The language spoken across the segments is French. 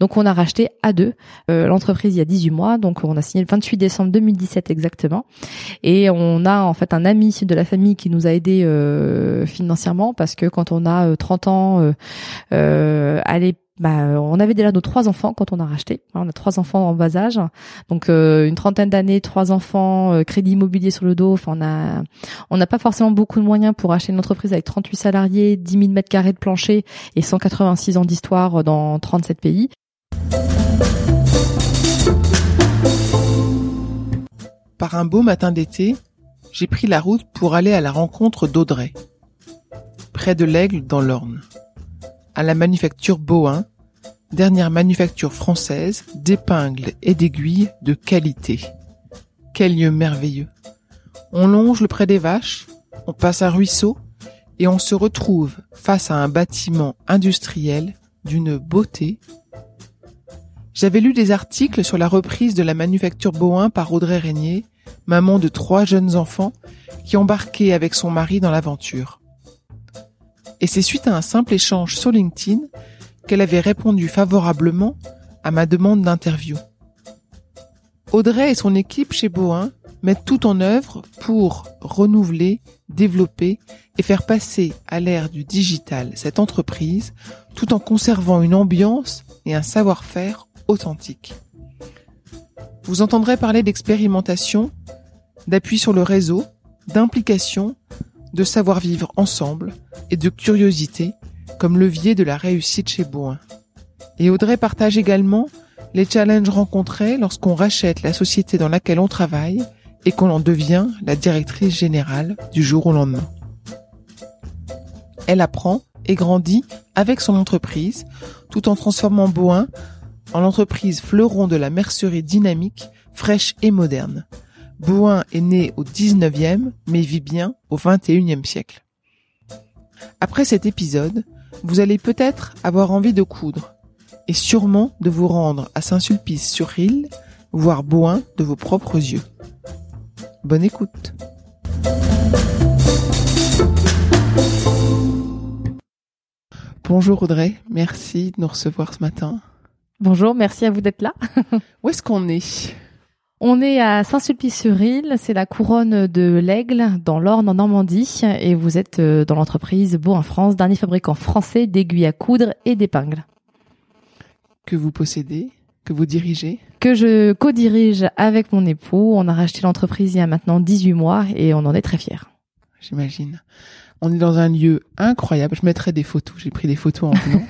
Donc on a racheté à deux euh, l'entreprise il y a 18 mois, donc on a signé le 28 décembre 2017 exactement. Et on a en fait un ami de la famille qui nous a aidé euh, financièrement parce que quand on a 30 euh, ans, euh, à bah, on avait déjà nos trois enfants quand on a racheté. On a trois enfants en bas âge, donc une trentaine d'années, trois enfants, crédit immobilier sur le dos. Enfin, on n'a pas forcément beaucoup de moyens pour acheter une entreprise avec 38 salariés, 10 000 mètres carrés de plancher et 186 ans d'histoire dans 37 pays. Par un beau matin d'été, j'ai pris la route pour aller à la rencontre d'Audrey, près de l'Aigle dans l'Orne, à la manufacture Bohin, dernière manufacture française d'épingles et d'aiguilles de qualité. Quel lieu merveilleux. On longe le près des vaches, on passe un ruisseau et on se retrouve face à un bâtiment industriel d'une beauté j'avais lu des articles sur la reprise de la manufacture Bohin par Audrey Régnier, maman de trois jeunes enfants, qui embarquait avec son mari dans l'aventure. Et c'est suite à un simple échange sur LinkedIn qu'elle avait répondu favorablement à ma demande d'interview. Audrey et son équipe chez Bohin mettent tout en œuvre pour renouveler, développer et faire passer à l'ère du digital cette entreprise tout en conservant une ambiance et un savoir-faire authentique. Vous entendrez parler d'expérimentation, d'appui sur le réseau, d'implication, de savoir-vivre ensemble et de curiosité comme levier de la réussite chez Boin. Et Audrey partage également les challenges rencontrés lorsqu'on rachète la société dans laquelle on travaille et qu'on en devient la directrice générale du jour au lendemain. Elle apprend et grandit avec son entreprise tout en transformant Boin en l'entreprise fleuron de la mercerie dynamique, fraîche et moderne. Bouin est né au 19e, mais vit bien au 21e siècle. Après cet épisode, vous allez peut-être avoir envie de coudre, et sûrement de vous rendre à Saint-Sulpice-sur-Île, voir Bouin de vos propres yeux. Bonne écoute. Bonjour Audrey, merci de nous recevoir ce matin. Bonjour, merci à vous d'être là. Où est-ce qu'on est? On est à Saint-Sulpice-sur-Île, c'est la couronne de l'Aigle dans l'Orne en Normandie et vous êtes euh, dans l'entreprise Beau en France, dernier fabricant français d'aiguilles à coudre et d'épingles. Que vous possédez, que vous dirigez? Que je co-dirige avec mon époux. On a racheté l'entreprise il y a maintenant 18 mois et on en est très fiers. J'imagine. On est dans un lieu incroyable. Je mettrai des photos. J'ai pris des photos en venant.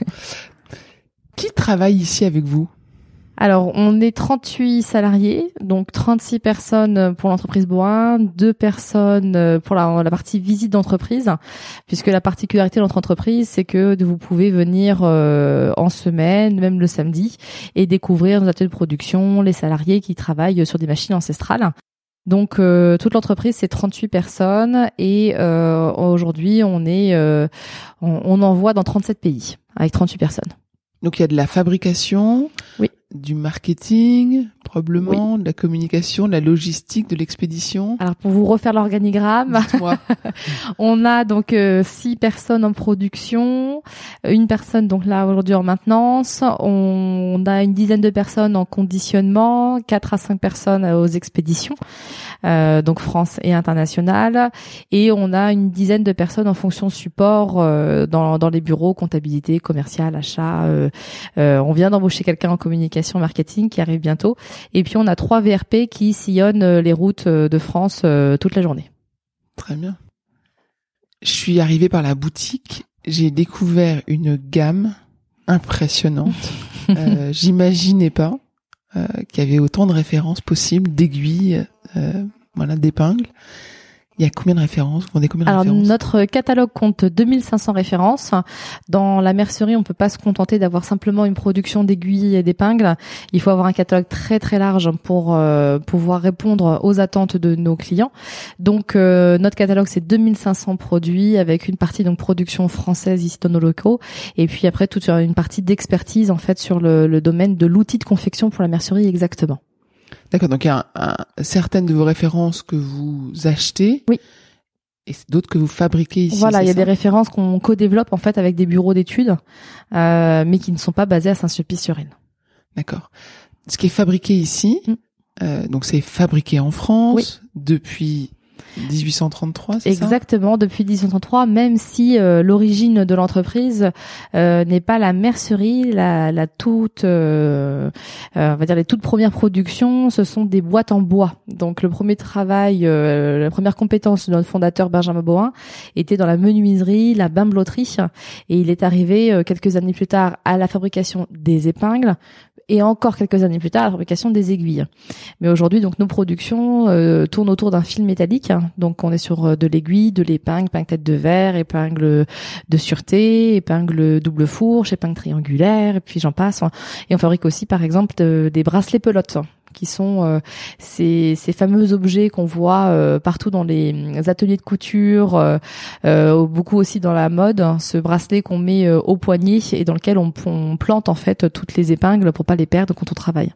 Qui travaille ici avec vous? Alors, on est 38 salariés, donc 36 personnes pour l'entreprise Boin, deux personnes pour la, partie visite d'entreprise, puisque la particularité de notre entreprise, c'est que vous pouvez venir euh, en semaine, même le samedi, et découvrir nos ateliers de production, les salariés qui travaillent sur des machines ancestrales. Donc euh, toute l'entreprise c'est 38 personnes et euh, aujourd'hui on est on, on envoie dans 37 pays avec 38 personnes. Donc il y a de la fabrication, oui. du marketing, probablement, de la communication, de la logistique, de l'expédition. Alors pour vous refaire l'organigramme, on a donc euh, six personnes en production, une personne donc là aujourd'hui en maintenance, on a une dizaine de personnes en conditionnement, quatre à cinq personnes aux expéditions. Euh, donc France et international. Et on a une dizaine de personnes en fonction support euh, dans, dans les bureaux, comptabilité, commercial, achat. Euh, on vient d'embaucher quelqu'un en communication marketing qui arrive bientôt. Et puis on a trois VRP qui sillonnent les routes de France toute la journée. Très bien. Je suis arrivée par la boutique, j'ai découvert une gamme impressionnante. euh, J'imaginais pas euh, qu'il y avait autant de références possibles, d'aiguilles, euh, voilà, d'épingles. Il y a combien de références? Vous combien de Alors références? notre catalogue compte 2500 références. Dans la mercerie, on peut pas se contenter d'avoir simplement une production d'aiguilles et d'épingles. Il faut avoir un catalogue très très large pour euh, pouvoir répondre aux attentes de nos clients. Donc euh, notre catalogue c'est 2500 produits avec une partie donc production française ici dans nos locaux et puis après toute une partie d'expertise en fait sur le, le domaine de l'outil de confection pour la mercerie exactement. D'accord, donc il y a certaines de vos références que vous achetez. Oui. Et d'autres que vous fabriquez ici. Voilà, il y a des références qu'on co-développe en fait avec des bureaux d'études, euh, mais qui ne sont pas basés à Saint-Sulpice-sur-Aisne. D'accord. Ce qui est fabriqué ici, Mm. euh, donc c'est fabriqué en France Oui. depuis 1833, c'est ça? Exactement, depuis 1833, même si euh, l'origine de l'entreprise euh, n'est pas la mercerie, la, la toute, euh, euh, on va dire les toutes premières productions, ce sont des boîtes en bois. Donc le premier travail, euh, la première compétence de notre fondateur Benjamin Boin était dans la menuiserie, la bimbeloterie, et il est arrivé euh, quelques années plus tard à la fabrication des épingles et encore quelques années plus tard la fabrication des aiguilles. Mais aujourd'hui, donc nos productions euh, tournent autour d'un fil métallique. hein. Donc on est sur euh, de l'aiguille, de l'épingle, épingle tête de verre, épingle de sûreté, épingle double fourche, épingle triangulaire, et puis j'en passe. Et on fabrique aussi, par exemple, de- des bracelets pelotes qui sont euh, ces, ces fameux objets qu'on voit euh, partout dans les ateliers de couture, euh, euh, beaucoup aussi dans la mode, hein, ce bracelet qu'on met euh, au poignet et dans lequel on, on plante en fait toutes les épingles pour pas les perdre quand on travaille.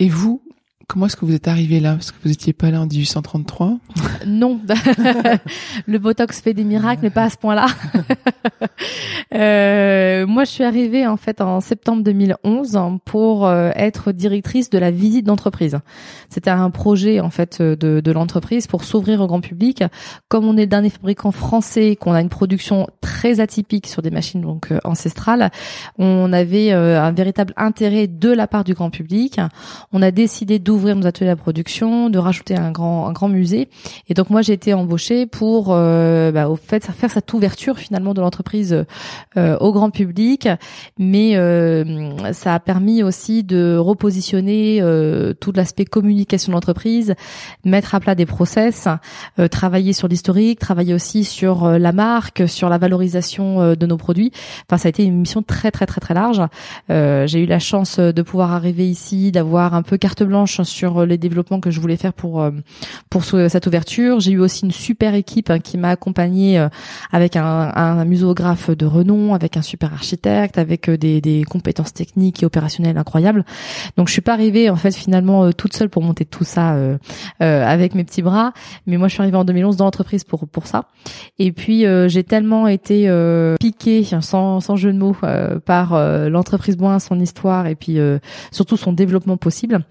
Et vous, comment est-ce que vous êtes arrivé là? Parce que vous étiez pas là en 1833. Non, le Botox fait des miracles, mais pas à ce point-là. Euh, moi, je suis arrivée en fait en septembre 2011 pour euh, être directrice de la visite d'entreprise. C'était un projet en fait de, de l'entreprise pour s'ouvrir au grand public. Comme on est le dernier fabricant français, qu'on a une production très atypique sur des machines donc euh, ancestrales, on avait euh, un véritable intérêt de la part du grand public. On a décidé d'ouvrir nos ateliers à production, de rajouter un grand un grand musée. Et donc moi j'ai été embauchée pour euh, bah, au fait faire cette ouverture finalement de l'entreprise euh, au grand public, mais euh, ça a permis aussi de repositionner euh, tout l'aspect communication de l'entreprise, mettre à plat des process, euh, travailler sur l'historique, travailler aussi sur euh, la marque, sur la valorisation de nos produits. Enfin ça a été une mission très très très très large. J'ai eu la chance de pouvoir arriver ici, d'avoir un peu carte blanche sur les développements que je voulais faire pour euh, pour ce- cette ouverture. J'ai eu aussi une super équipe hein, qui m'a accompagnée euh, avec un, un muséographe de renom, avec un super architecte, avec euh, des, des compétences techniques et opérationnelles incroyables. Donc je suis pas arrivée en fait finalement euh, toute seule pour monter tout ça euh, euh, avec mes petits bras, mais moi je suis arrivée en 2011 dans l'entreprise pour pour ça. Et puis euh, j'ai tellement été euh, piquée sans sans jeu de mots euh, par euh, l'entreprise Boin, son histoire et puis euh, surtout son développement possible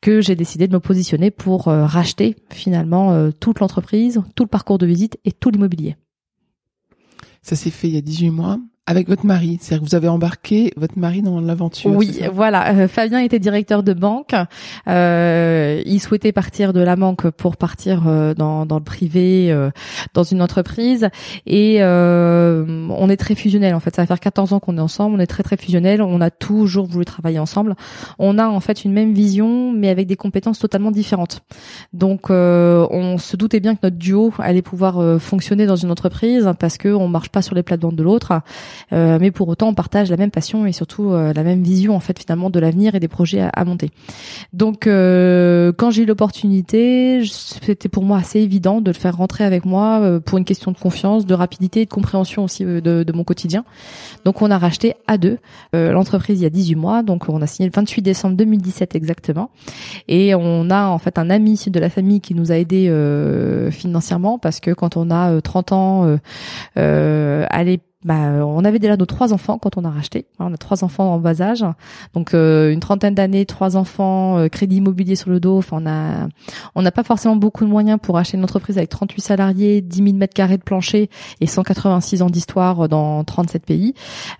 que j'ai décidé de me positionner pour euh, racheter finalement euh, toute l'entreprise, tout le parcours de visite et tout l'immobilier. Ça s'est fait il y a 18 mois avec votre mari. C'est-à-dire que vous avez embarqué votre mari dans l'aventure. Oui, voilà. Euh, Fabien était directeur de banque. Euh, il souhaitait partir de la banque pour partir euh, dans, dans le privé, euh, dans une entreprise. Et euh, on est très fusionnel en fait. Ça va faire 14 ans qu'on est ensemble. On est très très fusionnel. On a toujours voulu travailler ensemble. On a en fait une même vision, mais avec des compétences totalement différentes. Donc, euh, on se doutait bien que notre duo allait pouvoir euh, fonctionner dans une entreprise parce que on marche pas sur les plates-bandes de l'autre. Euh, mais pour autant on partage la même passion et surtout euh, la même vision en fait finalement de l'avenir et des projets à, à monter. Donc euh, quand j'ai eu l'opportunité, c'était pour moi assez évident de le faire rentrer avec moi euh, pour une question de confiance, de rapidité et de compréhension aussi euh, de, de mon quotidien. Donc on a racheté à deux euh, l'entreprise il y a 18 mois, donc on a signé le 28 décembre 2017 exactement, et on a en fait un ami de la famille qui nous a aidé financièrement parce que quand on a euh, 30 ans, euh, à l'époque bah, on avait déjà nos trois enfants quand on a racheté. On a trois enfants en bas âge, donc euh, une trentaine d'années, trois enfants, euh, crédit immobilier sur le dos. Enfin, on a, on n'a pas forcément beaucoup de moyens pour acheter une entreprise avec 38 salariés, 10 000 mètres carrés de plancher et 186 ans d'histoire dans 37 pays.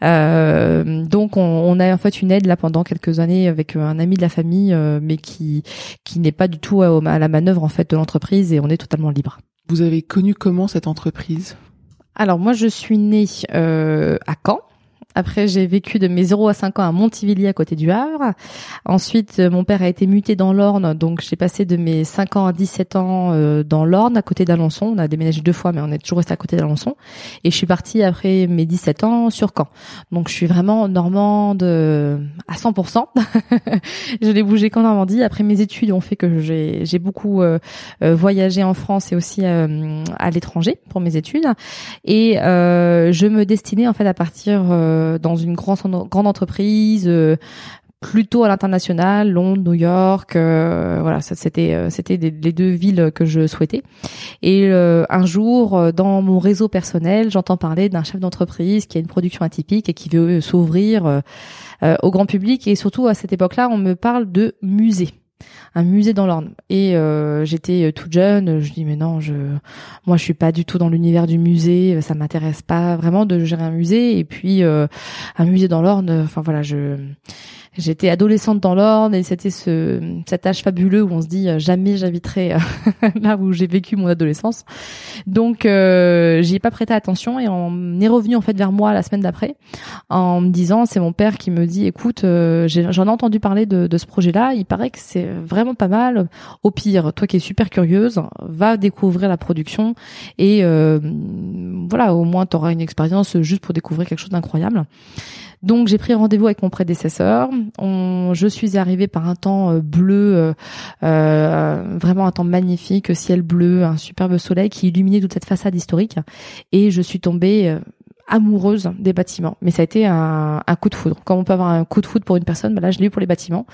Euh, donc, on, on, a en fait une aide là pendant quelques années avec un ami de la famille, mais qui qui n'est pas du tout à, la manœuvre en fait de l'entreprise et on est totalement libre. Vous avez connu comment cette entreprise? Alors moi je suis née euh, à Caen après, j'ai vécu de mes 0 à 5 ans à Montivilliers à côté du Havre. Ensuite, euh, mon père a été muté dans l'Orne, donc j'ai passé de mes 5 ans à 17 ans euh, dans l'Orne, à côté d'Alençon. On a déménagé deux fois, mais on est toujours resté à côté d'Alençon. Et je suis partie après mes 17 ans sur Caen. Donc je suis vraiment normande euh, à 100%. je l'ai bougé qu'en Normandie. Après mes études ont fait que j'ai beaucoup voyagé en France et aussi à l'étranger pour mes études. Et je me destinais en fait à partir dans une grande grande entreprise euh, plutôt à l'international, Londres, New York, euh, voilà, c'était c'était les deux villes que je souhaitais. Et un jour, dans mon réseau personnel, j'entends parler d'un chef d'entreprise qui a une production atypique et qui veut s'ouvrir au grand public. Et surtout à cette époque-là, on me parle de musée un musée dans l'Orne. Et euh, j'étais euh, toute jeune, je dis mais non, je moi je suis pas du tout dans l'univers du musée, ça m'intéresse pas vraiment de gérer un musée et puis euh, un musée dans l'Orne, enfin voilà, je J'étais adolescente dans l'Orne et c'était ce cet âge fabuleux où on se dit euh, jamais j'habiterai euh, là où j'ai vécu mon adolescence. Donc euh, j'y ai pas prêté attention et on est revenu en fait vers moi la semaine d'après en me disant c'est mon père qui me dit écoute euh, j'en ai, entendu parler de, de ce projet-là, il paraît que c'est vraiment pas mal. Au pire, toi qui es super curieuse, va découvrir la production et voilà au moins tu auras une expérience juste pour découvrir quelque chose d'incroyable. Donc j'ai pris rendez-vous avec mon prédécesseur. Je suis arrivée par un temps euh, bleu, euh, euh, vraiment un temps magnifique, ciel bleu, un superbe soleil qui illuminait toute cette façade historique. Et je suis tombée amoureuse des bâtiments. Mais ça a été un, coup de foudre. Quand on peut avoir un coup de foudre pour une personne, bah là je l'ai eu pour les bâtiments.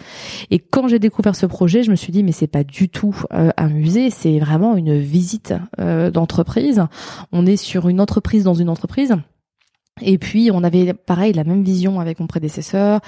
Et quand j'ai découvert ce projet, je me suis dit mais c'est pas du tout un musée, c'est vraiment une visite d'entreprise. On est sur une entreprise dans une entreprise. Et puis on avait pareil la même vision avec mon prédécesseur.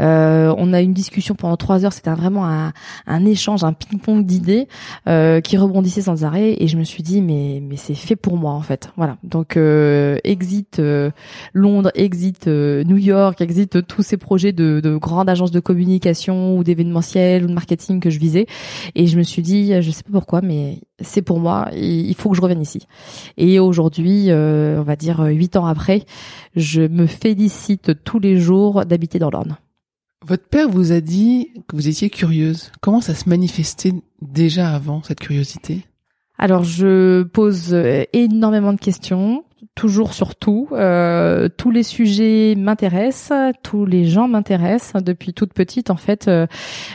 Euh, on a eu une discussion pendant trois heures. C'était vraiment un, un, échange, un ping-pong d'idées euh, qui rebondissait sans arrêt. Et je me suis dit mais mais c'est fait pour moi en fait. Voilà. Donc euh, exit euh, Londres, exit euh, New York, exit tous ces projets de, de grandes agences de communication ou d'événementiel ou de marketing que je visais. Et je me suis dit je sais pas pourquoi mais c'est pour moi. Il faut que je revienne ici. Et aujourd'hui, on va dire huit ans après je me félicite tous les jours d'habiter dans l'Orne. Votre père vous a dit que vous étiez curieuse. Comment ça se manifestait déjà avant cette curiosité? Alors je pose énormément de questions toujours sur tout. Euh, tous les sujets m'intéressent, tous les gens m'intéressent depuis toute petite. En fait, euh,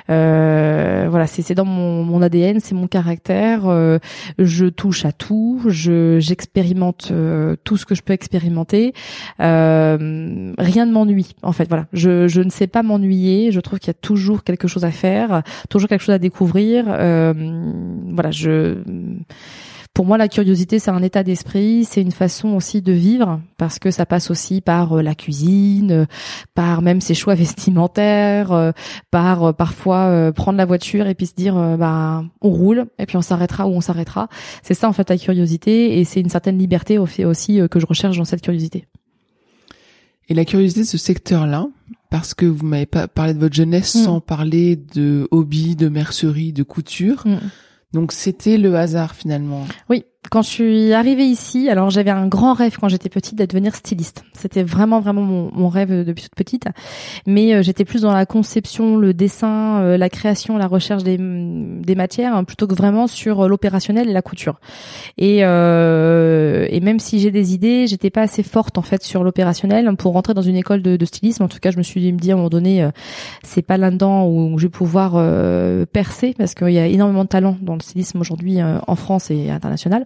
euh, voilà, c'est dans mon, mon ADN, c'est mon caractère. Je touche à tout, je j'expérimente tout ce que je peux expérimenter. Rien ne m'ennuie. En fait, voilà, je je ne sais pas m'ennuyer. Je trouve qu'il y a toujours quelque chose à faire, toujours quelque chose à découvrir. voilà, je pour moi, la curiosité, c'est un état d'esprit, c'est une façon aussi de vivre, parce que ça passe aussi par euh, la cuisine, euh, par même ses choix vestimentaires, euh, par parfois prendre la voiture et puis se dire, bah, on roule et puis on s'arrêtera ou on s'arrêtera. C'est ça en fait la curiosité et c'est une certaine liberté aussi que je recherche dans cette curiosité. Et la curiosité de ce secteur-là, parce que vous m'avez pas parlé de votre jeunesse mm. sans parler de hobby, de mercerie, de couture. Mm. Donc c'était le hasard finalement. Oui, quand je suis arrivée ici, alors j'avais un grand rêve quand j'étais petite d'être devenir styliste. C'était vraiment vraiment mon, rêve depuis toute petite. Mais euh, j'étais plus dans la conception, le dessin, euh, la création, la recherche des, des matières, hein, plutôt que vraiment sur euh, l'opérationnel et la couture. Et, et même si j'ai des idées, j'étais pas assez forte en fait sur l'opérationnel pour rentrer dans une école de, de, stylisme. En tout cas, je me suis dit, à un moment donné, c'est pas là-dedans où je vais pouvoir percer parce qu'il y a énormément de talent dans le stylisme aujourd'hui en France et international.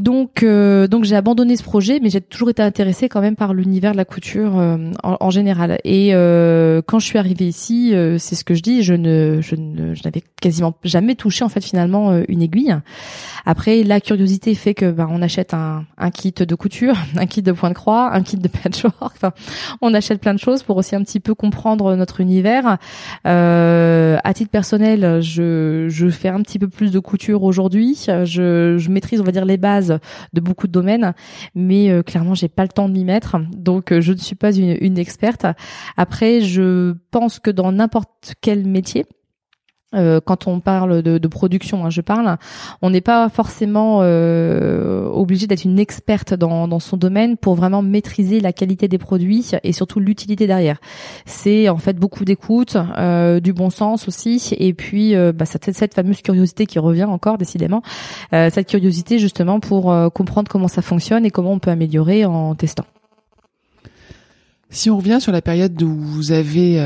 Donc, euh, donc j'ai abandonné ce projet, mais j'ai toujours été intéressée quand même par l'univers de la couture euh, en, général. Et euh, quand je suis arrivée ici, c'est ce que je dis, je ne, je ne, je n'avais quasiment jamais touché en fait finalement une aiguille. Après, la curiosité fait que bah, on achète un, un kit de couture, un kit de point de croix, un kit de patchwork. Enfin, on achète plein de choses pour aussi un petit peu comprendre notre univers. à titre personnel, je, je fais un petit peu plus de couture aujourd'hui. Je, je maîtrise, on va dire, les bases de beaucoup de domaines, mais euh, clairement j'ai pas le temps de m'y mettre, donc euh, je ne suis pas une, une experte. Après, je pense que dans n'importe quel métier, euh, quand on parle de, de production, hein, je parle, on n'est pas forcément euh, obligé d'être une experte dans, dans, son domaine pour vraiment maîtriser la qualité des produits et surtout l'utilité derrière. C'est en fait beaucoup d'écoute, euh, du bon sens aussi, et puis euh, bah, cette, cette, fameuse curiosité qui revient encore décidément, euh, cette curiosité justement pour comprendre comment ça fonctionne et comment on peut améliorer en testant. Si on revient sur la période où vous avez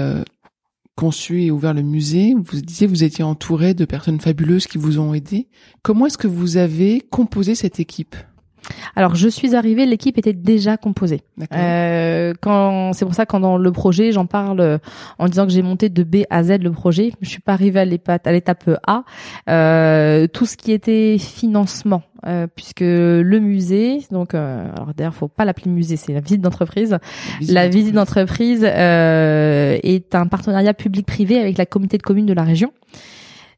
conçu et ouvert le musée, vous disiez vous étiez entouré de personnes fabuleuses qui vous ont aidé. Comment est-ce que vous avez composé cette équipe? Alors je suis arrivée, l'équipe était déjà composée. Euh, quand c'est pour ça quand dans le projet, j'en parle euh, en disant que j'ai monté de B à Z le projet. Je suis pas arrivée à l'étape A. Euh, tout ce qui était financement, euh, puisque le musée, donc euh, alors d'ailleurs faut pas l'appeler musée, c'est la visite d'entreprise. La visite d'entreprise euh, est un partenariat public-privé avec la communauté de communes de la région.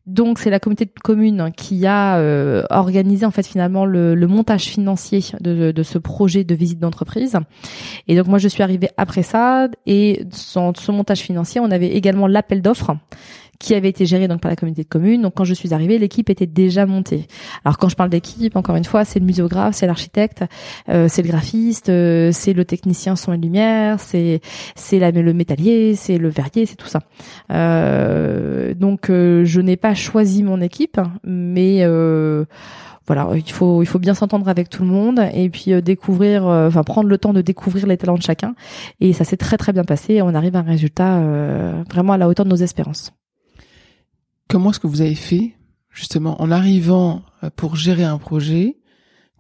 Donc c'est la communauté de communes qui a euh, organisé en fait finalement le, montage financier de, de, ce projet de visite d'entreprise. Et donc moi je suis arrivée après ça et dans ce montage financier on avait également l'appel d'offres qui avait été géré donc par la communauté de communes. Donc quand je suis arrivée, l'équipe était déjà montée. Alors quand je parle d'équipe, encore une fois, c'est le muséographe, c'est l'architecte, euh, c'est le graphiste, euh, c'est le technicien son et lumière, c'est c'est le métallier, c'est le verrier, c'est tout ça. Euh, donc euh, je n'ai pas choisi mon équipe, mais voilà, il faut il faut bien s'entendre avec tout le monde et puis découvrir, enfin prendre le temps de découvrir les talents de chacun. Et ça s'est très très bien passé. On arrive à un résultat vraiment à la hauteur de nos espérances. Comment est-ce que vous avez fait, justement, en arrivant euh, pour gérer un projet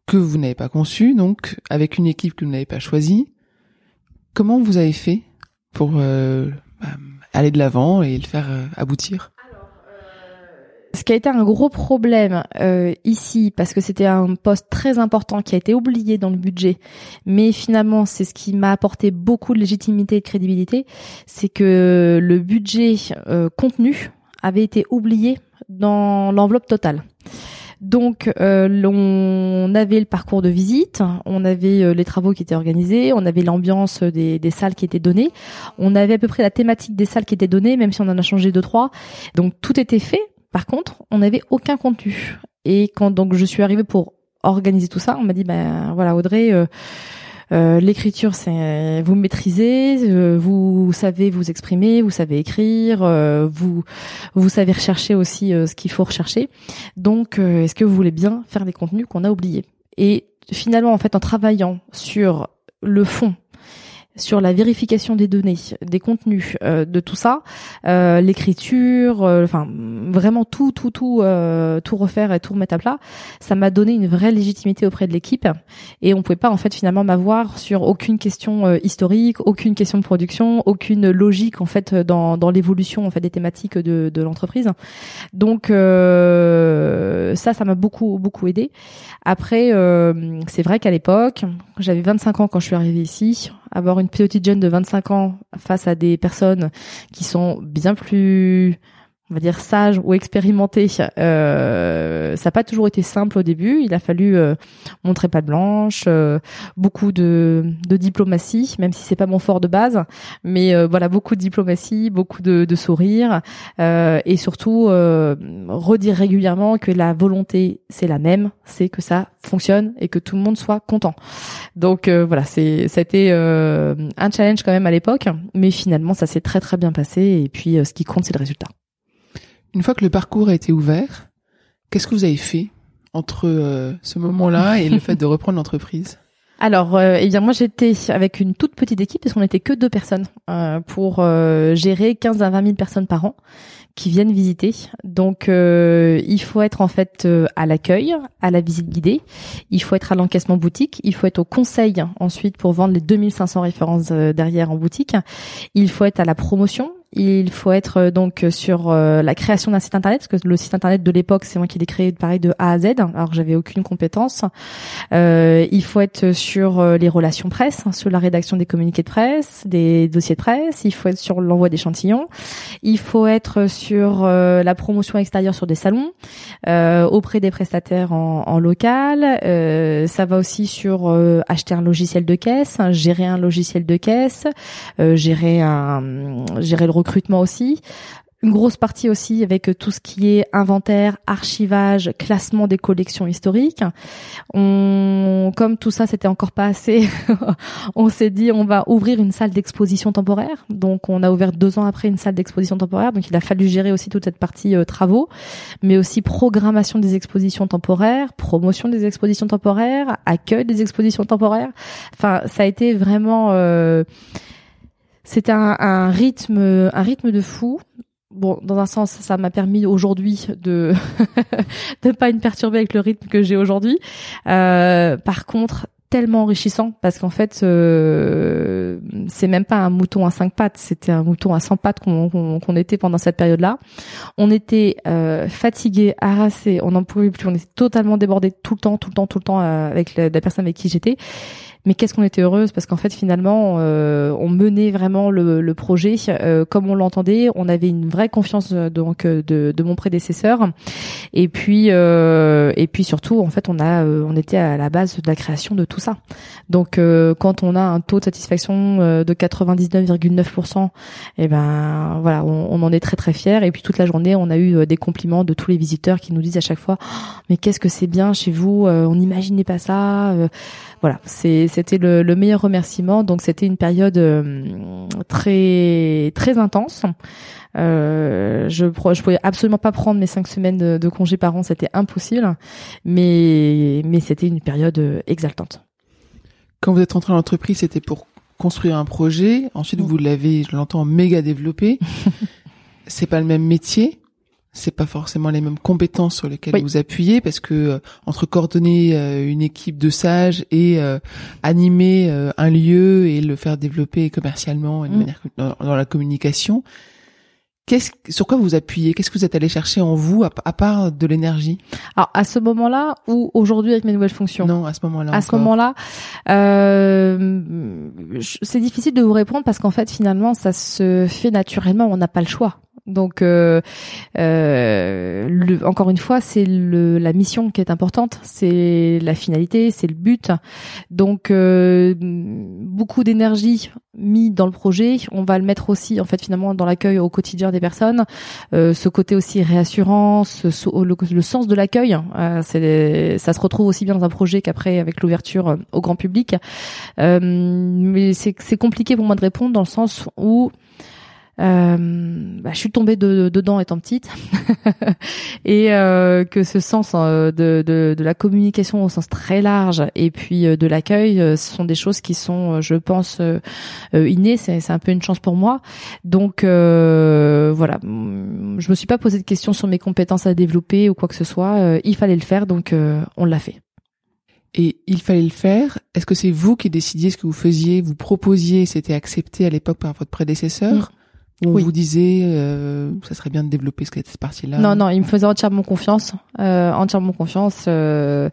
que vous n'avez pas conçu, donc avec une équipe que vous n'avez pas choisie? Comment vous avez fait pour euh, bah, aller de l'avant et le faire euh, aboutir? Ce qui a été un gros problème ici, parce que c'était un poste très important qui a été oublié dans le budget, mais finalement c'est ce qui m'a apporté beaucoup de légitimité et de crédibilité, c'est que le budget contenu avait été oublié dans l'enveloppe totale. Donc, euh, on avait le parcours de visite, on avait euh, les travaux qui étaient organisés, on avait l'ambiance des, salles qui étaient données, on avait à peu près la thématique des salles qui étaient données, même si on en a changé deux trois. Donc tout était fait. Par contre, on n'avait aucun contenu. Et quand donc je suis arrivée pour organiser tout ça, on m'a dit ben voilà Audrey. Euh, euh, l'écriture, c'est vous maîtrisez, euh, vous savez vous exprimer, vous savez écrire, euh, vous vous savez rechercher aussi ce qu'il faut rechercher. Donc, est-ce que vous voulez bien faire des contenus qu'on a oubliés? Et finalement, en fait, en travaillant sur le fond sur la vérification des données, des contenus, euh, de tout ça, euh, l'écriture, euh, enfin vraiment tout, tout, tout, tout refaire et tout remettre à plat, ça m'a donné une vraie légitimité auprès de l'équipe et on pouvait pas en fait finalement m'avoir sur aucune question historique, aucune question de production, aucune logique en fait dans, dans l'évolution en fait des thématiques de, de l'entreprise. Donc ça, ça m'a beaucoup beaucoup aidé. Après, c'est vrai qu'à l'époque, j'avais 25 ans quand je suis arrivée ici, avoir une petite jeune de 25 ans face à des personnes qui sont bien plus on va dire sage ou expérimenté, euh, ça n'a pas toujours été simple au début. Il a fallu euh, montrer pas de blanche, euh, beaucoup de, de, diplomatie, même si c'est pas mon fort de base, mais euh, voilà beaucoup de diplomatie, beaucoup de, de sourire et surtout redire régulièrement que la volonté c'est la même, c'est que ça fonctionne et que tout le monde soit content. Donc voilà, c'est c'était un challenge quand même à l'époque, mais finalement ça s'est très très bien passé et puis ce qui compte c'est le résultat. Une fois que le parcours a été ouvert, qu'est-ce que vous avez fait entre euh, ce moment-là et le fait de reprendre l'entreprise? Alors, euh, eh bien, moi, j'étais avec une toute petite équipe parce qu'on n'était que deux personnes euh, pour gérer 15 à 20 000 personnes par an qui viennent visiter. Donc, il faut être en fait à l'accueil, à la visite guidée. Il faut être à l'encaissement boutique. Il faut être au conseil ensuite pour vendre les 2500 références derrière en boutique. Il faut être à la promotion il faut être euh, donc sur euh, la création d'un site internet parce que le site internet de l'époque c'est moi qui l'ai créé pareil de A à Z alors j'avais aucune compétence. Euh, il faut être sur euh, les relations presse hein, sur la rédaction des communiqués de presse des dossiers de presse. Il faut être sur l'envoi d'échantillons. Il faut être sur la promotion extérieure sur des salons auprès des prestataires en, local ça va aussi sur acheter un logiciel de caisse hein, gérer un logiciel de caisse gérer le recrutement aussi. Une grosse partie aussi avec tout ce qui est inventaire, archivage, classement des collections historiques. On, comme tout ça, c'était encore pas assez, on s'est dit on va ouvrir une salle d'exposition temporaire. Donc on a ouvert deux ans après une salle d'exposition temporaire. Donc il a fallu gérer aussi toute cette partie euh, travaux, mais aussi programmation des expositions temporaires, promotion des expositions temporaires, accueil des expositions temporaires. Enfin, ça a été vraiment euh, c'était un, rythme, un rythme de fou. Bon, dans un sens, ça m'a permis aujourd'hui de de pas être perturbée avec le rythme que j'ai aujourd'hui. Euh, par contre, tellement enrichissant parce qu'en fait, euh, c'est même pas un mouton à cinq pattes, c'était un mouton à 100 pattes qu'on était pendant cette période-là. On était euh, fatigué, harassé, on n'en pouvait plus, on était totalement débordé tout le temps, tout le temps, tout le temps euh, avec la personne avec qui j'étais mais qu'est-ce qu'on était heureuse parce qu'en fait finalement euh, on menait vraiment le, le projet euh, comme on l'entendait. On avait une vraie confiance euh, donc de, de mon prédécesseur. Et puis et puis surtout en fait on a on était à la base de la création de tout ça. Donc quand on a un taux de satisfaction de 99,9% et eh ben voilà on, on, en est très très fier et puis toute la journée on a eu des compliments de tous les visiteurs qui nous disent à chaque fois oh, mais qu'est-ce que c'est bien chez vous on n'imaginait pas ça voilà, c'était le, le, meilleur remerciement. Donc c'était une période euh, très très intense. Euh, je je pouvais absolument pas prendre mes cinq semaines de, de congé par an, c'était impossible. Mais mais c'était une période euh, exaltante. Quand vous êtes rentré dans l'entreprise, c'était pour construire un projet. Ensuite, vous l'avez, je l'entends, méga développé. c'est pas le même métier c'est pas forcément les mêmes compétences sur lesquelles vous appuyez parce que euh, entre coordonner euh, une équipe de sages et euh, animer un lieu et le faire développer commercialement de mm. manière dans, la communication, qu'est-ce sur quoi vous appuyez? Qu'est-ce que vous êtes allé chercher en vous à, part de l'énergie? Alors à ce moment-là ou aujourd'hui avec mes nouvelles fonctions? Non, à ce moment-là. À ce moment-là, c'est difficile de vous répondre parce qu'en fait finalement ça se fait naturellement, on n'a pas le choix. Donc, euh, euh, le, encore une fois, c'est la mission qui est importante, c'est la finalité, c'est le but. Donc, euh, beaucoup d'énergie mis dans le projet. On va le mettre aussi, en fait, finalement, dans l'accueil au quotidien des personnes. Euh, ce côté aussi réassurance, le, sens de l'accueil, euh, c'est, ça se retrouve aussi bien dans un projet qu'après avec l'ouverture au grand public. mais c'est compliqué pour moi de répondre dans le sens où euh, bah, je suis tombée de, dedans étant petite. Et euh, que ce sens euh, de, de, de, la communication au sens très large et puis euh, de l'accueil ce sont des choses qui sont je pense innées. C'est, c'est un peu une chance pour moi. Donc voilà. Je me suis pas posé de questions sur mes compétences à développer ou quoi que ce soit. Il fallait le faire donc on l'a fait. Et il fallait le faire. Est-ce que c'est vous qui décidiez ce que vous faisiez, vous proposiez, c'était accepté à l'époque par votre prédécesseur? On vous disait, euh, ça serait bien de développer cette partie-là. Non, non, il me faisait entièrement confiance, euh, entièrement confiance. Euh,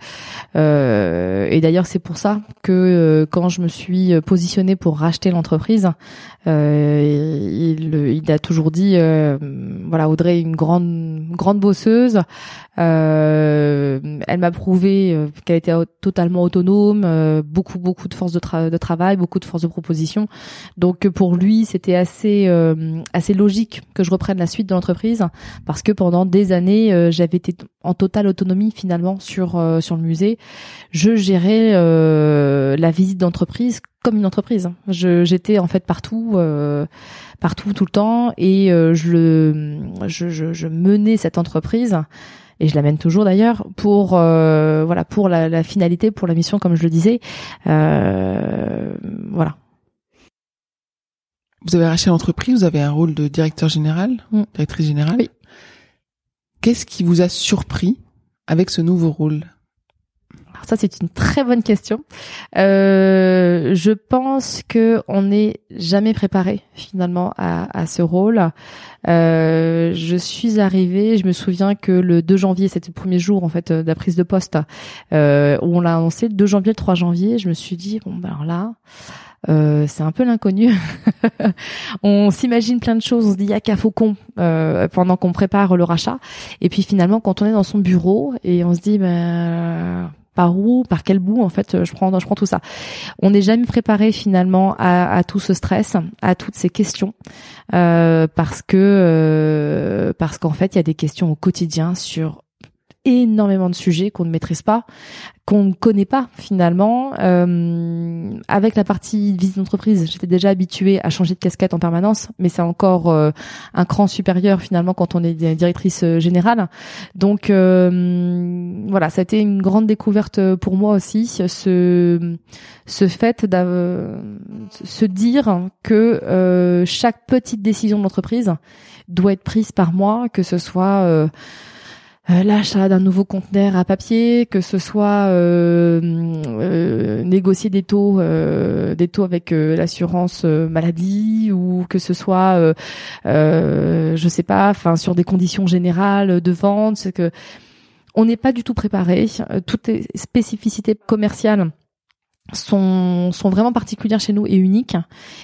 euh, et d'ailleurs, c'est pour ça que euh, quand je me suis positionnée pour racheter l'entreprise, il, il, a toujours dit, voilà, Audrey, une grande, grande bosseuse. elle m'a prouvé qu'elle était totalement autonome, beaucoup, beaucoup de force de, de, travail, beaucoup de force de proposition. Donc pour lui, c'était assez assez logique que je reprenne la suite de l'entreprise parce que pendant des années euh, j'avais été en totale autonomie finalement sur euh, sur le musée. Je gérais euh, la visite d'entreprise comme une entreprise. Je j'étais en fait partout partout tout le temps et je le je, je, je menais cette entreprise et je l'amène toujours d'ailleurs pour voilà pour la, la, finalité, pour la mission, comme je le disais. voilà. Vous avez racheté l'entreprise, vous avez un rôle de directeur général, mm. directrice générale. Oui. Qu'est-ce qui vous a surpris avec ce nouveau rôle? Alors ça, c'est une très bonne question. Euh, je pense que on n'est jamais préparé finalement à, à ce rôle. Euh, je suis arrivée, je me souviens que le 2 janvier, c'était le premier jour en fait de la prise de poste euh, où on l'a annoncé. Le 2 janvier, le 3 janvier, je me suis dit bon ben alors là. Euh, c'est un peu l'inconnu. on s'imagine plein de choses, on se dit y'a qu'à Faucon euh, pendant qu'on prépare le rachat. Et puis finalement, quand on est dans son bureau et on se dit ben par où, par quel bout en fait je prends je prends tout ça. On n'est jamais préparé finalement à, à, tout ce stress, à toutes ces questions euh, parce que euh, parce qu'en fait il y a des questions au quotidien sur énormément de sujets qu'on ne maîtrise pas, qu'on ne connaît pas finalement. Euh, avec la partie visite d'entreprise, j'étais déjà habituée à changer de casquette en permanence, mais c'est encore euh, un cran supérieur finalement quand on est directrice euh, générale. Donc euh, voilà, ça a été une grande découverte pour moi aussi, ce ce fait de se dire que chaque petite décision de l'entreprise doit être prise par moi, que ce soit euh, l'achat d'un nouveau conteneur à papier, que ce soit euh, euh, négocier des taux, des taux avec l'assurance maladie, ou que ce soit, je sais pas, enfin sur des conditions générales de vente, c'est que on n'est pas du tout préparé. Toutes les spécificités commerciales sont, sont vraiment particulières chez nous et uniques.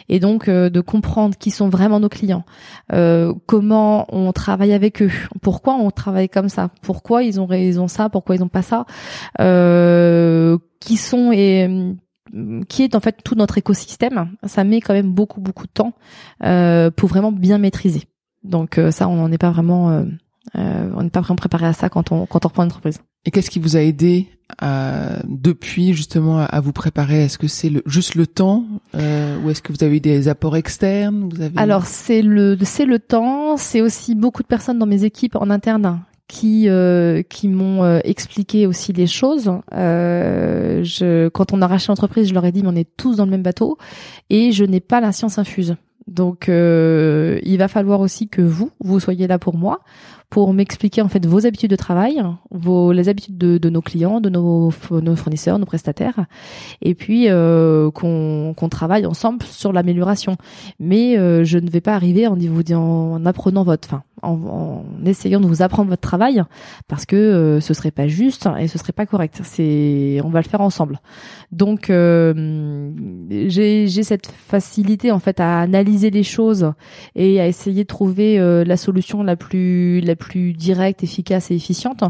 Et donc euh, de comprendre qui sont vraiment nos clients euh, comment on travaille avec eux pourquoi on travaille comme ça pourquoi ils ont raison ça pourquoi ils ont pas ça euh, qui sont et qui est en fait tout notre écosystème ça met quand même beaucoup beaucoup de temps euh, pour vraiment bien maîtriser. Donc euh, ça on n'en est pas vraiment on n'est pas vraiment préparé à ça quand on quand on reprend une entreprise et qu'est-ce qui vous a aidé depuis justement à vous préparer? Est-ce que c'est le, juste le temps euh, ou est-ce que vous avez eu des apports externes? Alors c'est le c'est le temps, c'est aussi beaucoup de personnes dans mes équipes en interne qui euh, qui m'ont euh, expliqué aussi les choses. Euh, je, quand on a racheté l'entreprise, je leur ai dit mais on est tous dans le même bateau et je n'ai pas la science infuse. Donc euh, il va falloir aussi que vous vous soyez là pour moi pour m'expliquer en fait vos habitudes de travail, vos les habitudes de, de nos clients, de nos, nos fournisseurs, nos prestataires, et puis euh, qu'on qu'on travaille ensemble sur l'amélioration. Mais euh, je ne vais pas arriver en, en apprenant votre, enfin en, en, essayant de vous apprendre votre travail parce que euh, ce serait pas juste et ce serait pas correct. C'est on va le faire ensemble. Donc euh, j'ai j'ai cette facilité en fait à analyser les choses et à essayer de trouver euh, la solution la plus la plus directe, efficace et efficiente.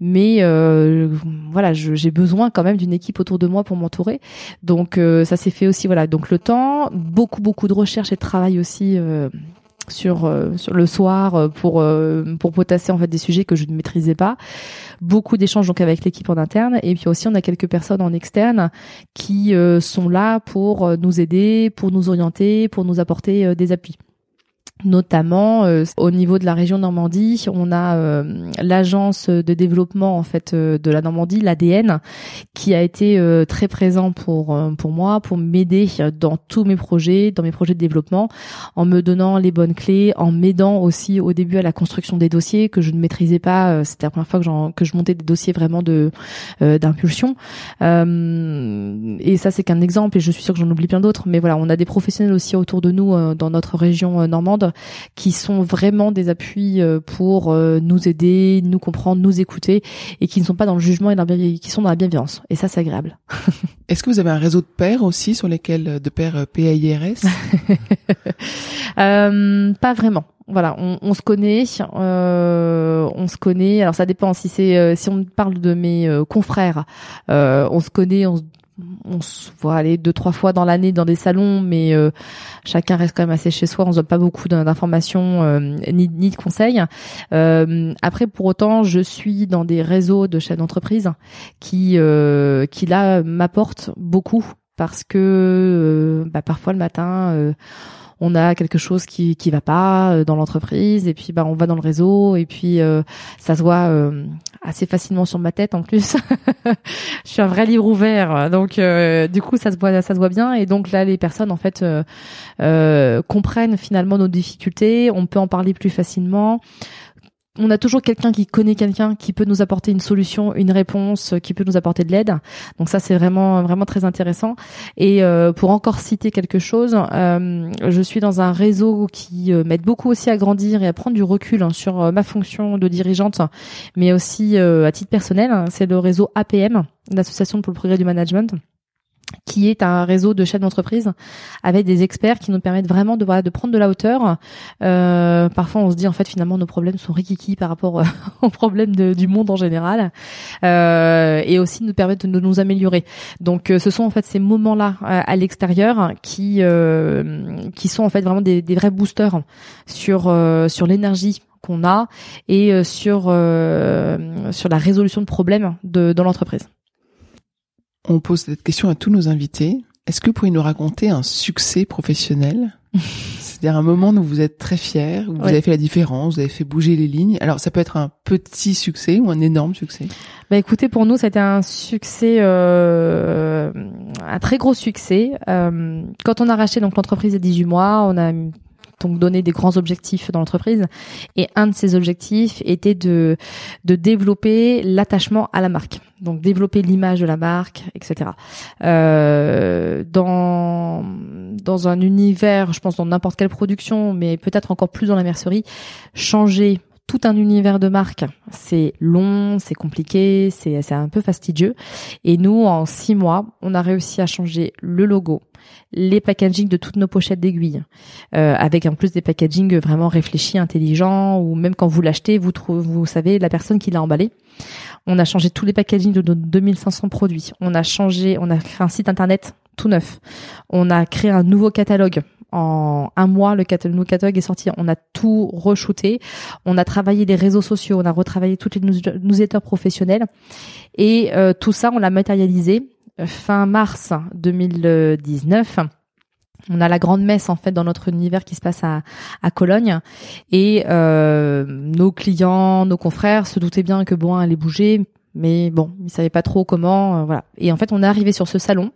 Mais euh, voilà, j'ai besoin quand même d'une équipe autour de moi pour m'entourer. Donc ça s'est fait aussi voilà. Donc le temps, beaucoup beaucoup de recherche et de travail aussi sur euh, sur le soir euh, pour euh, pour potasser en fait des sujets que je ne maîtrisais pas beaucoup d'échanges donc avec l'équipe en interne et puis aussi on a quelques personnes en externe qui sont là pour nous aider pour nous orienter pour nous apporter des appuis notamment euh, au niveau de la région Normandie, on a euh, l'agence de développement en fait euh, de la Normandie, l'ADN, qui a été très présent pour pour moi, pour m'aider dans tous mes projets, dans mes projets de développement, en me donnant les bonnes clés, en m'aidant aussi au début à la construction des dossiers que je ne maîtrisais pas. C'était la première fois que, que je montais des dossiers vraiment de d'impulsion. et ça c'est qu'un exemple, et je suis sûre que j'en oublie plein d'autres. Mais voilà, on a des professionnels aussi autour de nous dans notre région normande qui sont vraiment des appuis euh, pour euh, nous aider, nous comprendre, nous écouter et qui ne sont pas dans le jugement et dans la qui sont dans la bienveillance. Et ça, c'est agréable. Est-ce que vous avez un réseau de pairs aussi sur lesquels de pairs PAIRS euh, Pas vraiment. Voilà, on, on se connaît, euh, on se connaît. Alors ça dépend si c'est si on parle de mes confrères, on se connaît, on se on se voit aller deux trois fois dans l'année dans des salons, mais euh, chacun reste quand même assez chez soi. On se donne pas beaucoup d'informations euh, ni, de conseils. Euh, après, pour autant, je suis dans des réseaux de chefs d'entreprise qui qui là m'apportent beaucoup parce que bah, parfois le matin on a quelque chose qui qui va pas dans l'entreprise et puis bah on va dans le réseau et puis ça se voit assez facilement sur ma tête en plus. je suis un vrai livre ouvert, donc du coup ça se voit ça se voit bien. Et donc là les personnes en fait comprennent finalement nos difficultés, on peut en parler plus facilement on a toujours quelqu'un qui connaît quelqu'un qui peut nous apporter une solution, une réponse, qui peut nous apporter de l'aide. Donc ça c'est vraiment vraiment très intéressant. Et euh, pour encore citer quelque chose, euh, je suis dans un réseau qui euh, m'aide beaucoup aussi à grandir et à prendre du recul hein, sur ma fonction de dirigeante, mais aussi à titre personnel. C'est le réseau APM, l'Association pour le progrès du management qui est un réseau de chefs d'entreprise avec des experts qui nous permettent vraiment de, de prendre de la hauteur. Euh, parfois, on se dit en fait finalement nos problèmes sont rikiki par rapport aux problèmes du monde en général, euh, et aussi nous permettent de, nous améliorer. Donc, euh, ce sont en fait ces moments-là euh, à l'extérieur qui euh, qui sont en fait vraiment des, des vrais boosters sur sur l'énergie qu'on a et sur sur la résolution de problèmes de, dans l'entreprise. On pose cette question à tous nos invités. Est-ce que vous pourriez nous raconter un succès professionnel C'est-à-dire un moment où vous êtes très fier, où vous avez fait la différence, vous avez fait bouger les lignes. Alors ça peut être un petit succès ou un énorme succès. Bah écoutez, pour nous, c'était un succès, euh, un très gros succès. Euh, quand on a racheté donc l'entreprise il y a 18 mois, on a donc donner des grands objectifs dans l'entreprise. Et un de ces objectifs était de, de développer l'attachement à la marque. Donc développer l'image de la marque, etc. Euh, dans dans un univers, je pense dans n'importe quelle production, mais peut-être encore plus dans la mercerie, changer tout un univers de marque, c'est long, c'est compliqué, c'est un peu fastidieux. Et nous, en six mois, on a réussi à changer le logo, les packaging de toutes nos pochettes d'aiguilles, euh, avec en plus des packaging vraiment réfléchis, intelligents, ou même quand vous l'achetez, vous vous savez la personne qui l'a emballé. On a changé tous les packaging de nos 2500 produits. On a changé, on a créé un site internet tout neuf. On a créé un nouveau catalogue en un mois, le catalogue, est sorti. On a tout re-shooté. On a travaillé les réseaux sociaux. On a retravaillé toutes les newsletters professionnels. Et euh, tout ça, on l'a matérialisé fin mars 2019 on a la grande messe en fait dans notre univers qui se passe à, à Cologne et euh, nos clients, nos confrères se doutaient bien que bon allait bouger, mais bon ils savaient pas trop comment, euh, voilà. Et en fait on est arrivé sur ce salon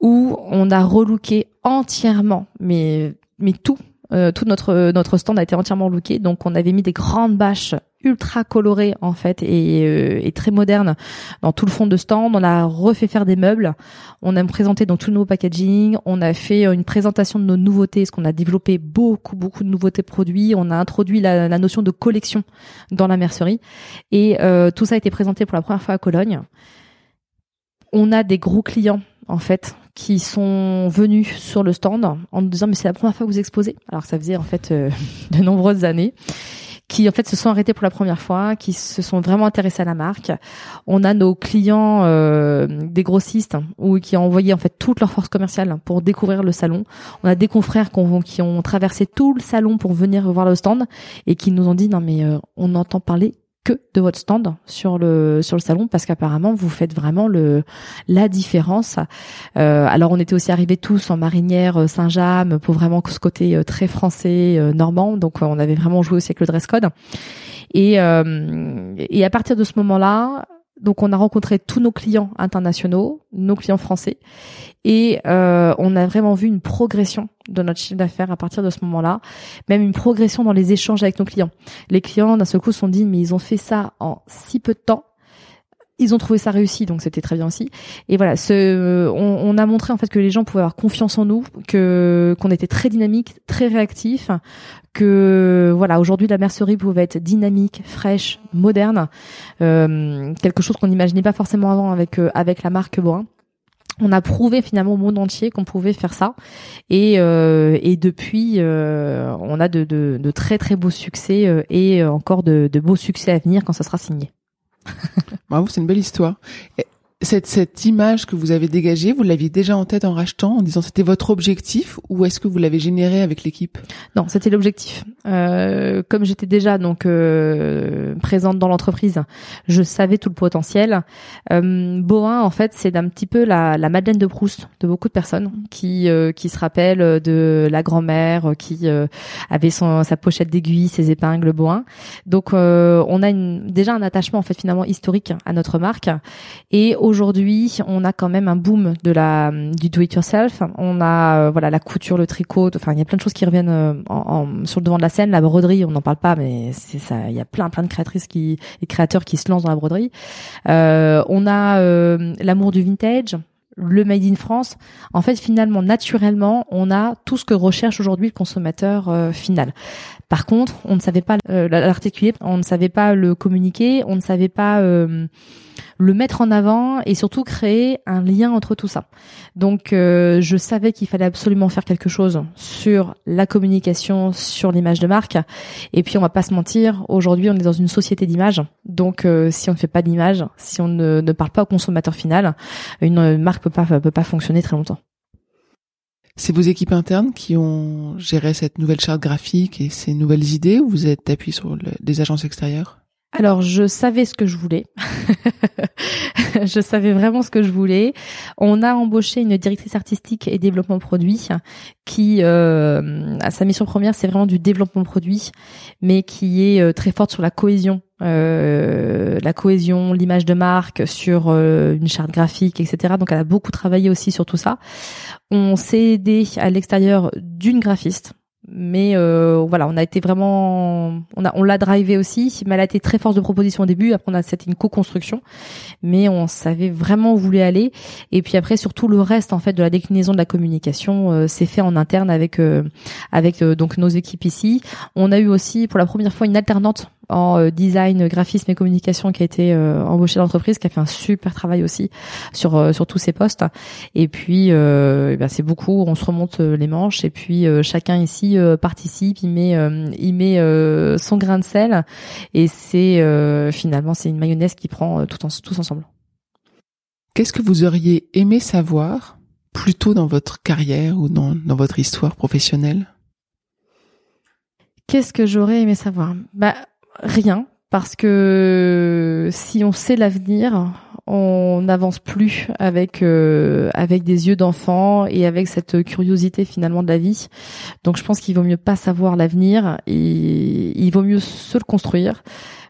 où on a relooké entièrement, mais mais tout, euh, tout notre notre stand a été entièrement looké. Donc on avait mis des grandes bâches ultra coloré en fait et, euh, et, très moderne dans tout le fond de stand. On a refait faire des meubles, on a présenté dans tout nos packaging, on a fait une présentation de nos nouveautés, parce qu'on a développé beaucoup beaucoup de nouveautés produits. On a introduit la, la notion de collection dans la mercerie et euh, tout ça a été présenté pour la première fois à Cologne. On a des gros clients en fait qui sont venus sur le stand en nous disant mais c'est la première fois que vous exposez alors ça faisait en fait euh, de nombreuses années qui en fait se sont arrêtés pour la première fois, qui se sont vraiment intéressés à la marque. On a nos clients euh, des grossistes ou qui ont envoyé en fait toute leur force commerciale pour découvrir le salon. On a des confrères qui ont, traversé tout le salon pour venir voir le stand et qui nous ont dit non mais euh, on entend parler que de votre stand sur le sur le salon parce qu'apparemment vous faites vraiment le la différence. Euh, alors on était aussi arrivés tous en marinière euh, Saint-James pour vraiment ce côté euh, très français normand donc on avait vraiment joué aussi avec le dress code et et à partir de ce moment-là donc on a rencontré tous nos clients internationaux, nos clients français, et euh, on a vraiment vu une progression de notre chiffre d'affaires à partir de ce moment-là, même une progression dans les échanges avec nos clients. Les clients d'un seul coup se sont dit mais ils ont fait ça en si peu de temps, ils ont trouvé ça réussi, donc c'était très bien aussi. Et voilà, ce, on, on, a montré en fait que les gens pouvaient avoir confiance en nous, que qu'on était très dynamique, très réactif, que voilà, aujourd'hui la mercerie pouvait être dynamique, fraîche, moderne, euh, quelque chose qu'on n'imaginait pas forcément avant avec euh, avec la marque Boin on a prouvé finalement au monde entier qu'on pouvait faire ça et, euh, et depuis euh, on a de, de, de, très très beaux succès euh, et encore de, de beaux succès à venir quand ça sera signé. Bravo, c'est une belle histoire. Cette, cette image que vous avez dégagée, vous l'aviez déjà en tête en rachetant, en disant c'était votre objectif, ou est-ce que vous l'avez généré avec l'équipe? Non, c'était l'objectif. Euh, comme j'étais déjà donc euh, présente dans l'entreprise, je savais tout le potentiel. Euh, Boin, en fait, c'est d'un petit peu la, la Madeleine de Proust de beaucoup de personnes qui euh, qui se rappellent de la grand-mère qui euh, avait son sa pochette d'aiguilles, ses épingles Boin. Donc, euh, on a une, déjà un attachement en fait finalement historique à notre marque et aujourd'hui, on a quand même un boom de la du do it yourself. On a euh, voilà la couture, le tricot. Enfin, il y a plein de choses qui reviennent euh, en, en, sur le devant de la scène. La broderie, on n'en parle pas, mais c'est ça. Il y a plein plein de créatrices qui et créateurs qui se lancent dans la broderie. Euh, on a euh, l'amour du vintage le made in France, en fait finalement naturellement, on a tout ce que recherche aujourd'hui le consommateur euh, final. Par contre, on ne savait pas euh, l'articuler, on ne savait pas le communiquer, on ne savait pas euh, le mettre en avant et surtout créer un lien entre tout ça. Donc euh, je savais qu'il fallait absolument faire quelque chose sur la communication, sur l'image de marque. Et puis on va pas se mentir, aujourd'hui on est dans une société d'image. Donc si on ne fait pas d'image, si on ne, ne, parle pas au consommateur final, une marque peut peut pas fonctionner très longtemps. C'est vos équipes internes qui ont géré cette nouvelle charte graphique et ces nouvelles idées ou vous êtes appuyé sur le, des agences extérieures? Alors, je savais ce que je voulais. je savais vraiment ce que je voulais. On a embauché une directrice artistique et développement produit qui, euh, à sa mission première, c'est vraiment du développement produit, mais qui est euh, très forte sur la cohésion. Euh, la cohésion, l'image de marque, sur une charte graphique, etc. Donc, elle a beaucoup travaillé aussi sur tout ça. On s'est aidé à l'extérieur d'une graphiste mais euh, voilà, on a été vraiment, on a, on l'a drivé aussi, mais elle a été très force de proposition au début. Après, on a c'était une co-construction, mais on savait vraiment où on voulait aller. Et puis après, surtout le reste en fait de la déclinaison de la communication, euh, s'est fait en interne avec euh, avec euh, donc nos équipes ici. On a eu aussi pour la première fois une alternante en euh, design, graphisme et communication qui a été euh, embauché dans l'entreprise, qui a fait un super travail aussi sur euh, sur tous ces postes. Et puis, euh, ben c'est beaucoup. On se remonte les manches et puis chacun ici participe, il met il met son grain de sel et c'est finalement c'est une mayonnaise qui prend tout en, tous ensemble. Qu'est-ce que vous auriez aimé savoir plus tôt dans votre carrière ou dans, dans votre histoire professionnelle? Qu'est-ce que j'aurais aimé savoir? Bah rien parce que si on sait l'avenir, on n'avance plus avec euh, avec des yeux d'enfant et avec cette curiosité finalement de la vie. Donc je pense qu'il vaut mieux pas savoir l'avenir et il vaut mieux se le construire.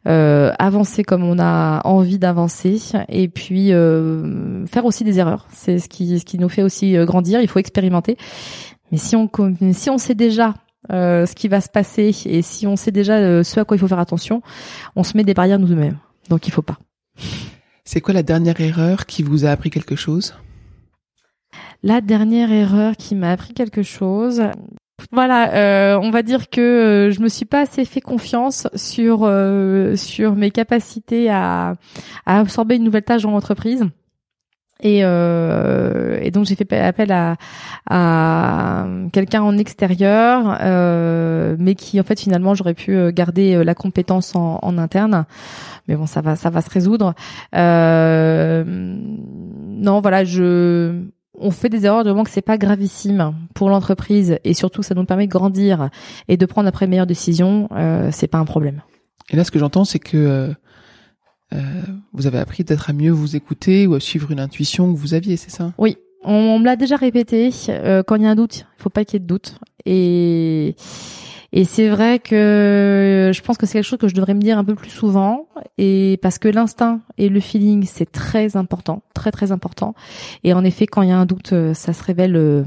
Euh, avancer comme on a envie d'avancer et puis euh, faire aussi des erreurs. C'est ce qui ce qui nous fait aussi euh, grandir. Il faut expérimenter. Mais si on si on sait déjà euh, ce qui va se passer et si on sait déjà euh, ce à quoi il faut faire attention, on se met des barrières nous-mêmes. Donc il faut pas. C'est quoi la dernière erreur qui vous a appris quelque chose? La dernière erreur qui m'a appris quelque chose. Voilà, euh, on va dire que euh, je me suis pas assez fait confiance sur euh, sur mes capacités à, à absorber une nouvelle tâche dans l'entreprise. Et, euh, et, donc j'ai fait appel à, à quelqu'un en extérieur, euh, mais qui en fait finalement j'aurais pu euh, garder la compétence en, interne. Mais bon, ça va, ça va se résoudre. Euh, non, voilà, je, on fait des erreurs du moment que c'est pas gravissime pour l'entreprise et surtout ça nous permet de grandir et de prendre après meilleure décision. Euh, c'est pas un problème. Et là, ce que j'entends, c'est que euh, vous avez appris peut-être à mieux vous écouter ou à suivre une intuition que vous aviez, c'est ça? Oui, on, on me l'a déjà répété. Euh, quand il y a un doute, il faut pas qu'il y ait de doute. Et et c'est vrai que je pense que c'est quelque chose que je devrais me dire un peu plus souvent, et parce que l'instinct et le feeling c'est très important, très très important. Et en effet, quand il y a un doute, ça se révèle,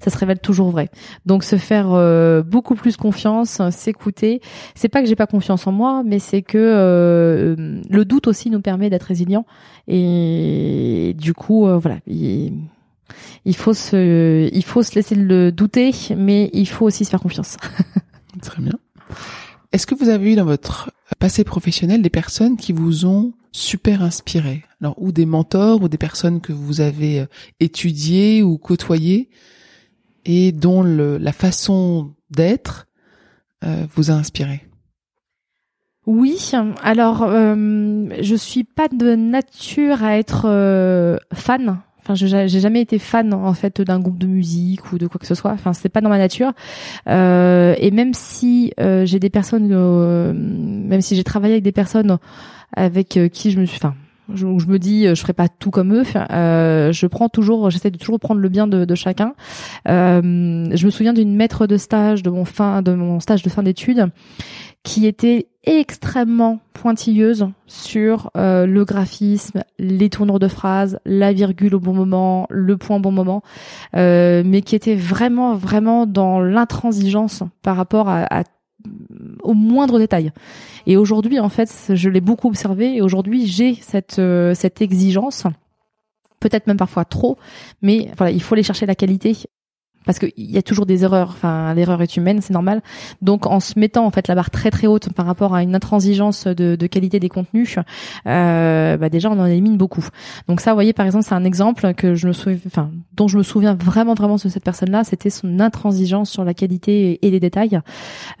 ça se révèle toujours vrai. Donc se faire euh, beaucoup plus confiance, s'écouter. C'est pas que j'ai pas confiance en moi, mais c'est que euh, le doute aussi nous permet d'être résilient. Et du coup, euh, voilà. Il, il faut se, il faut se laisser le douter, mais il faut aussi se faire confiance. Très bien. Est-ce que vous avez eu dans votre passé professionnel des personnes qui vous ont super inspiré? Alors, ou des mentors, ou des personnes que vous avez étudiées ou côtoyées et dont le, la façon d'être euh, vous a inspiré? Oui, alors euh, je suis pas de nature à être euh, fan. Enfin, j'ai jamais été fan en fait d'un groupe de musique ou de quoi que ce soit. Enfin, c'est pas dans ma nature. Euh, et même si euh, j'ai des personnes, euh, même si j'ai travaillé avec des personnes avec qui je me suis, enfin, je, je, me dis je ferai pas tout comme eux. Euh, je prends toujours j'essaie de toujours prendre le bien de, de chacun. Euh, je me souviens d'une maître de stage de mon fin de mon stage de fin d'études qui était extrêmement pointilleuse sur euh, le graphisme, les tournures de phrases, la virgule au bon moment, le point au bon moment, euh, mais qui était vraiment vraiment dans l'intransigeance par rapport à, à au moindre détail. Et aujourd'hui, en fait, je l'ai beaucoup observé et aujourd'hui, j'ai cette euh, cette exigence peut-être même parfois trop, mais voilà, il faut aller chercher la qualité parce qu'il y a toujours des erreurs. Enfin, l'erreur est humaine, c'est normal. Donc, en se mettant en fait la barre très très haute par rapport à une intransigeance de, de qualité des contenus, euh, bah déjà on en élimine beaucoup. Donc ça, vous voyez, par exemple, c'est un exemple que je me souviens, enfin, dont je me souviens vraiment vraiment de cette personne-là, c'était son intransigeance sur la qualité et, les détails.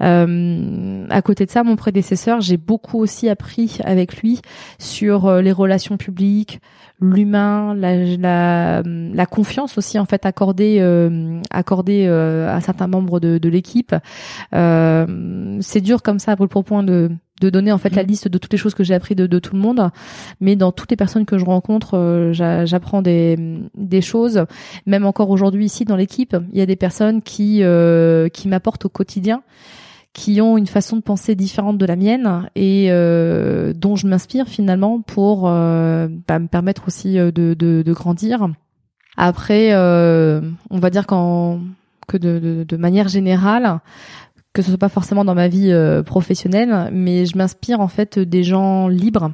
Euh, à côté de ça, mon prédécesseur, j'ai beaucoup aussi appris avec lui sur euh, les relations publiques, l'humain, la, la, la, confiance aussi en fait accordée euh, accordée euh, à certains membres de, de l'équipe. Euh, c'est dur comme ça pour le point de de donner en fait la mm. liste de toutes les choses que j'ai appris de, de, tout le monde, mais dans toutes les personnes que je rencontre, euh, j'apprends des, des choses. Même encore aujourd'hui ici dans l'équipe, il y a des personnes qui euh, qui m'apportent au quotidien qui ont une façon de penser différente de la mienne et euh, dont je m'inspire finalement pour euh, bah, me permettre aussi euh, de, de, de grandir. Après, euh, on va dire que de, de, de, manière générale, que ce soit pas forcément dans ma vie euh, professionnelle, mais je m'inspire en fait des gens libres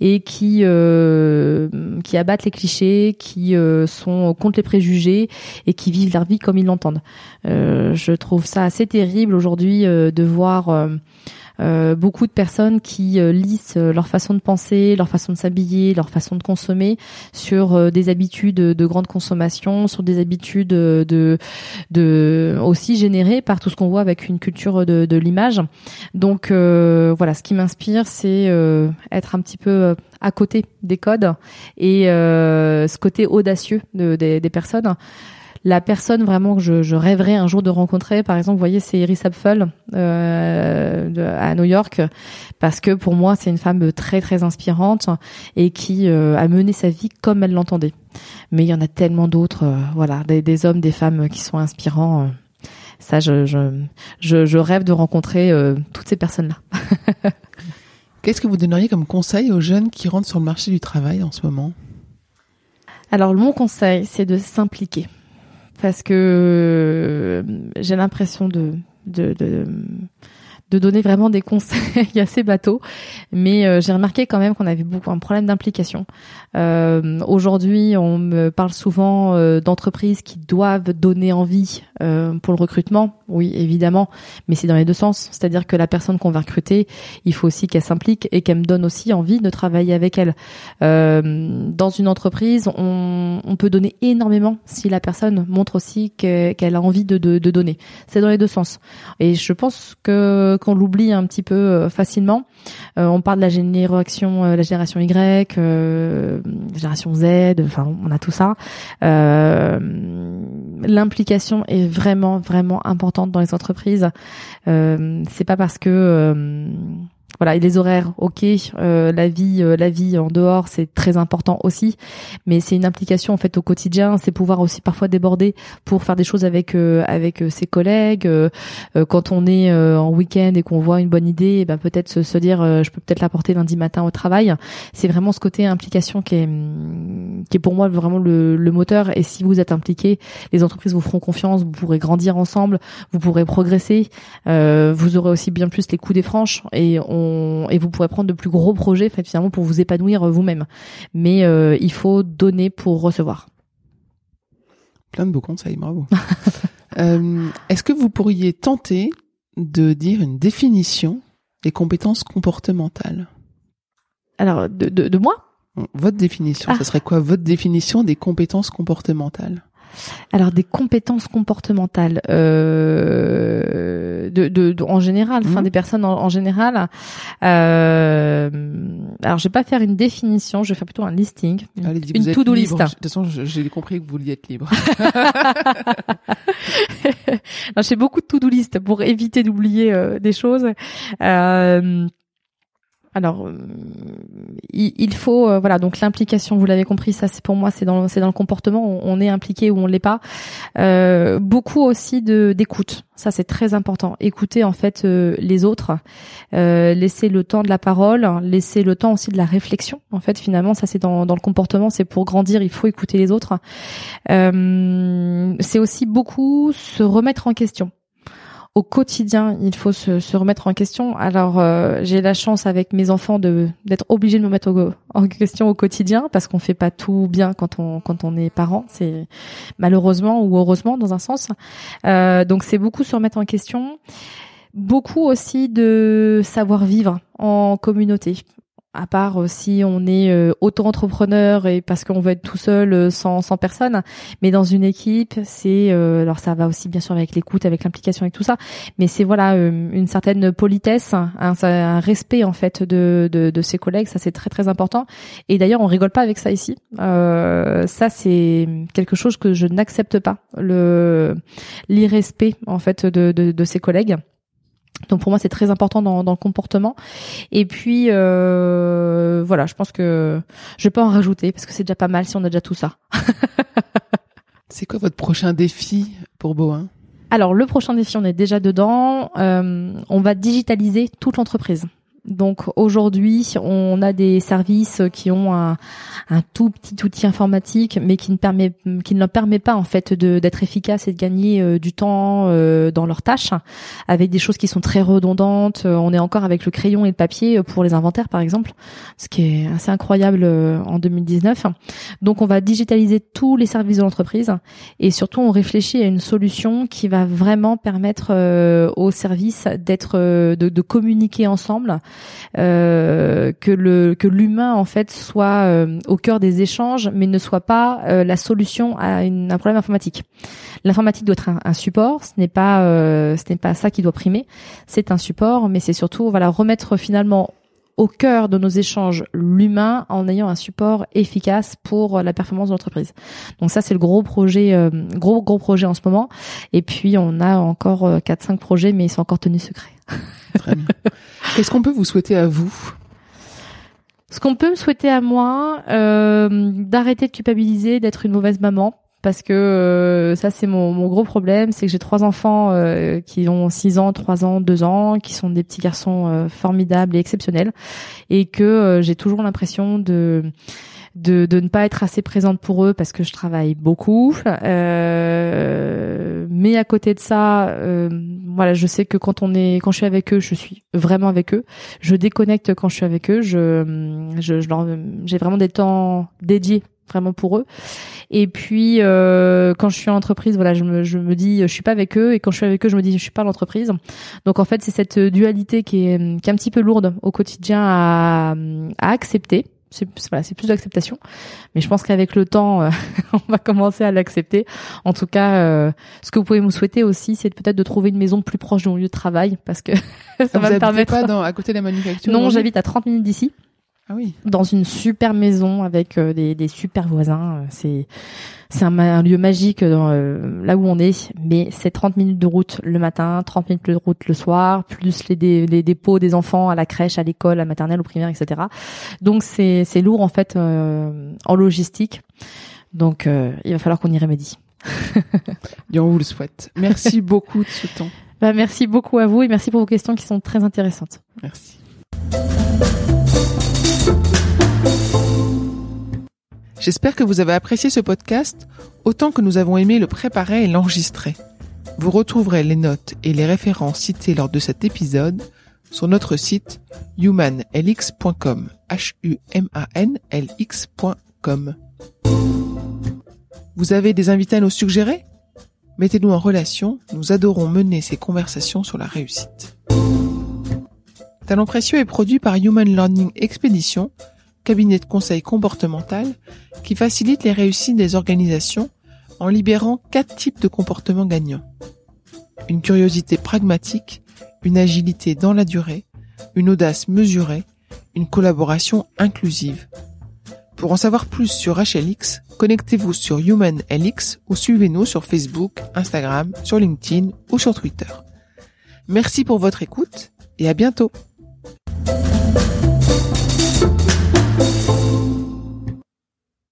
et qui euh, qui abattent les clichés, qui euh, sont contre les préjugés et qui vivent leur vie comme ils l'entendent. Euh, je trouve ça assez terrible aujourd'hui de voir euh, beaucoup de personnes qui euh, lissent euh, leur façon de penser, leur façon de s'habiller, leur façon de consommer sur des habitudes de grande consommation, sur des habitudes de, de aussi générées par tout ce qu'on voit avec une culture de, de l'image. Donc voilà, ce qui m'inspire, c'est être un petit peu à côté des codes et ce côté audacieux de, des personnes la personne vraiment que je, je, rêverais un jour de rencontrer, par exemple, vous voyez, c'est Iris Apfel euh, à New York, parce que pour moi, c'est une femme très très inspirante et qui euh, a mené sa vie comme elle l'entendait. Mais il y en a tellement d'autres, euh, voilà, des, des, hommes, des femmes qui sont inspirants. Euh. ça, je, je, je, je, rêve de rencontrer toutes ces personnes-là. Qu'est-ce que vous donneriez comme conseil aux jeunes qui rentrent sur le marché du travail en ce moment? Alors mon conseil, c'est de s'impliquer parce que euh, j'ai l'impression de, de, de de donner vraiment des conseils assez bateaux, mais euh, j'ai remarqué quand même qu'on avait beaucoup un problème d'implication. Euh, Aujourd'hui, on me parle souvent euh, d'entreprises qui doivent donner envie euh, pour le recrutement. Oui, évidemment, mais c'est dans les deux sens. C'est-à-dire que la personne qu'on va recruter, il faut aussi qu'elle s'implique et qu'elle me donne aussi envie de travailler avec elle. dans une entreprise, on, on, peut donner énormément si la personne montre aussi qu'elle a envie de, de, de donner. C'est dans les deux sens. Et je pense que qu'on l'oublie un petit peu euh, facilement. Euh, on parle de la génération, euh, la génération Y, génération Z, enfin on a tout ça. L'implication est vraiment vraiment importante dans les entreprises. c'est pas parce que voilà, et les horaires, ok, euh, la vie, euh, la vie en dehors, c'est très important aussi, mais c'est une implication en fait au quotidien. C'est pouvoir aussi parfois déborder pour faire des choses avec euh, avec ses collègues. quand on est en week-end et qu'on voit une bonne idée, eh ben peut-être se, se, dire, je peux peut-être l'apporter lundi matin au travail. C'est vraiment ce côté implication qui est qui est pour moi vraiment le, le moteur. Et si vous êtes impliqué, les entreprises vous feront confiance, vous pourrez grandir ensemble, vous pourrez progresser, vous aurez aussi bien plus les coups des franches et et vous pourrez prendre de plus gros projets finalement pour vous épanouir euh, vous-même. Mais euh, il faut donner pour recevoir. Plein de beaux conseils, bravo. Euh, est-ce que vous pourriez tenter de dire une définition des compétences comportementales? Alors, de, de, moi? Votre définition, ce ah. serait quoi? Votre définition des compétences comportementales? Alors des compétences comportementales, euh, de, de, en général, enfin Mhm. des personnes en, en général. Euh, alors je vais pas faire une définition, je vais faire plutôt un listing, une, to-do list. De toute façon, j'ai compris que vous vouliez être libre. J'ai beaucoup de to-do list pour éviter d'oublier euh, des choses. Euh, alors, euh, il, faut euh, voilà donc l'implication. Vous l'avez compris, ça c'est pour moi c'est dans c'est dans le comportement. On, est impliqué ou on l'est pas. Euh, beaucoup aussi de d'écoute. Ça c'est très important. Écouter en fait les autres, laisser le temps de la parole, laisser le temps aussi de la réflexion. En fait, finalement, ça c'est dans dans le comportement. C'est pour grandir, il faut écouter les autres. C'est aussi beaucoup se remettre en question. Au quotidien, il faut se, remettre en question. Alors, euh, j'ai la chance avec mes enfants de d'être obligée de me mettre en question au quotidien parce qu'on fait pas tout bien quand on quand on est parent. C'est malheureusement ou heureusement dans un sens. Euh, donc, c'est beaucoup se remettre en question. Beaucoup aussi de savoir vivre en communauté à part euh, si on est euh, auto-entrepreneur et parce qu'on veut être tout seul euh, sans, sans personne, mais dans une équipe, c'est alors ça va aussi bien sûr avec l'écoute, avec l'implication, avec tout ça, mais c'est voilà une certaine politesse, un, un respect en fait de, de, de ses collègues, ça c'est très très important. Et d'ailleurs on rigole pas avec ça ici. Euh, ça c'est quelque chose que je n'accepte pas, le l'irrespect en fait de, de, de ses collègues. Donc pour moi c'est très important dans, dans le comportement. Et puis euh, voilà, je pense que je vais pas en rajouter parce que c'est déjà pas mal si on a déjà tout ça. C'est quoi votre prochain défi pour Boin Alors le prochain défi, on est déjà dedans. Euh, on va digitaliser toute l'entreprise. Donc aujourd'hui, on a des services qui ont un, tout petit outil informatique, mais qui ne permet qui ne leur permet pas en fait d'être efficace et de gagner euh, du temps euh, dans leurs tâches, avec des choses qui sont très redondantes. Euh, on est encore avec le crayon et le papier pour les inventaires, par exemple, ce qui est assez incroyable en 2019. Donc on va digitaliser tous les services de l'entreprise et surtout on réfléchit à une solution qui va vraiment permettre aux services d'être de communiquer ensemble euh, que le que l'humain en fait soit euh, au cœur des échanges mais ne soit pas euh, la solution à une, un problème informatique. L'informatique doit être un, un support, ce n'est pas euh, ce n'est pas ça qui doit primer, c'est un support mais c'est surtout voilà remettre finalement au cœur de nos échanges l'humain en ayant un support efficace pour la performance de l'entreprise. Donc ça c'est le gros projet euh, gros gros projet en ce moment et puis on a encore 4 5 projets mais ils sont encore tenus secrets. Très bien. Qu'est-ce qu'on peut vous souhaiter à vous? Ce qu'on peut me souhaiter à moi, euh, d'arrêter de culpabiliser, d'être une mauvaise maman. Parce que euh, ça c'est mon, mon gros problème, c'est que j'ai trois enfants euh, qui ont 6 ans, 3 ans, 2 ans, qui sont des petits garçons euh, formidables et exceptionnels, et que euh, j'ai toujours l'impression de, de de ne pas être assez présente pour eux parce que je travaille beaucoup. Euh, mais à côté de ça, euh, voilà, je sais que quand on est, quand je suis avec eux, je suis vraiment avec eux. Je déconnecte quand je suis avec eux. Je, je, j'ai vraiment des temps dédiés vraiment pour eux. Et puis euh, quand je suis en entreprise, voilà, je me, je me dis je suis pas avec eux et quand je suis avec eux, je me dis je suis pas l'entreprise. Donc en fait, c'est cette dualité qui est, qui est un petit peu lourde au quotidien à, à accepter. C'est voilà, c'est plus d'acceptation, mais je pense qu'avec le temps, euh, on va commencer à l'accepter. En tout cas, euh, ce que vous pouvez me souhaiter aussi, c'est peut-être de trouver une maison plus proche de mon lieu de travail, parce que ça va me permettre. pas dans, à côté de la manufacture Non, j'habite à 30 minutes d'ici Ah oui. dans une super maison avec euh, des, des super voisins. Euh, C'est c'est un, un lieu magique dans, euh, là où on est, mais c'est 30 minutes de route le matin, 30 minutes de route le soir, plus les, dé- les dépôts des enfants à la crèche, à l'école, à la maternelle, au primaire, etc. Donc c'est c'est lourd en fait euh, en logistique. Donc euh, il va falloir qu'on y remédie. Et on vous le souhaite. Merci beaucoup de ce temps. Bah, merci beaucoup à vous et merci pour vos questions qui sont très intéressantes. Merci. J'espère que vous avez apprécié ce podcast autant que nous avons aimé le préparer et l'enregistrer. Vous retrouverez les notes et les références citées lors de cet épisode sur notre site humanlx.com. H-U-M-A-N-L-X.com. Vous avez des invités à nous suggérer? Mettez-nous en relation, nous adorons mener ces conversations sur la réussite. Talent précieux est produit par Human Learning Expedition, cabinet de conseil comportemental qui facilite les réussites des organisations en libérant quatre types de comportements gagnants. Une curiosité pragmatique, une agilité dans la durée, une audace mesurée, une collaboration inclusive. Pour en savoir plus sur HLX, connectez-vous sur HumanLX ou suivez-nous sur Facebook, Instagram, sur LinkedIn ou sur Twitter. Merci pour votre écoute et à bientôt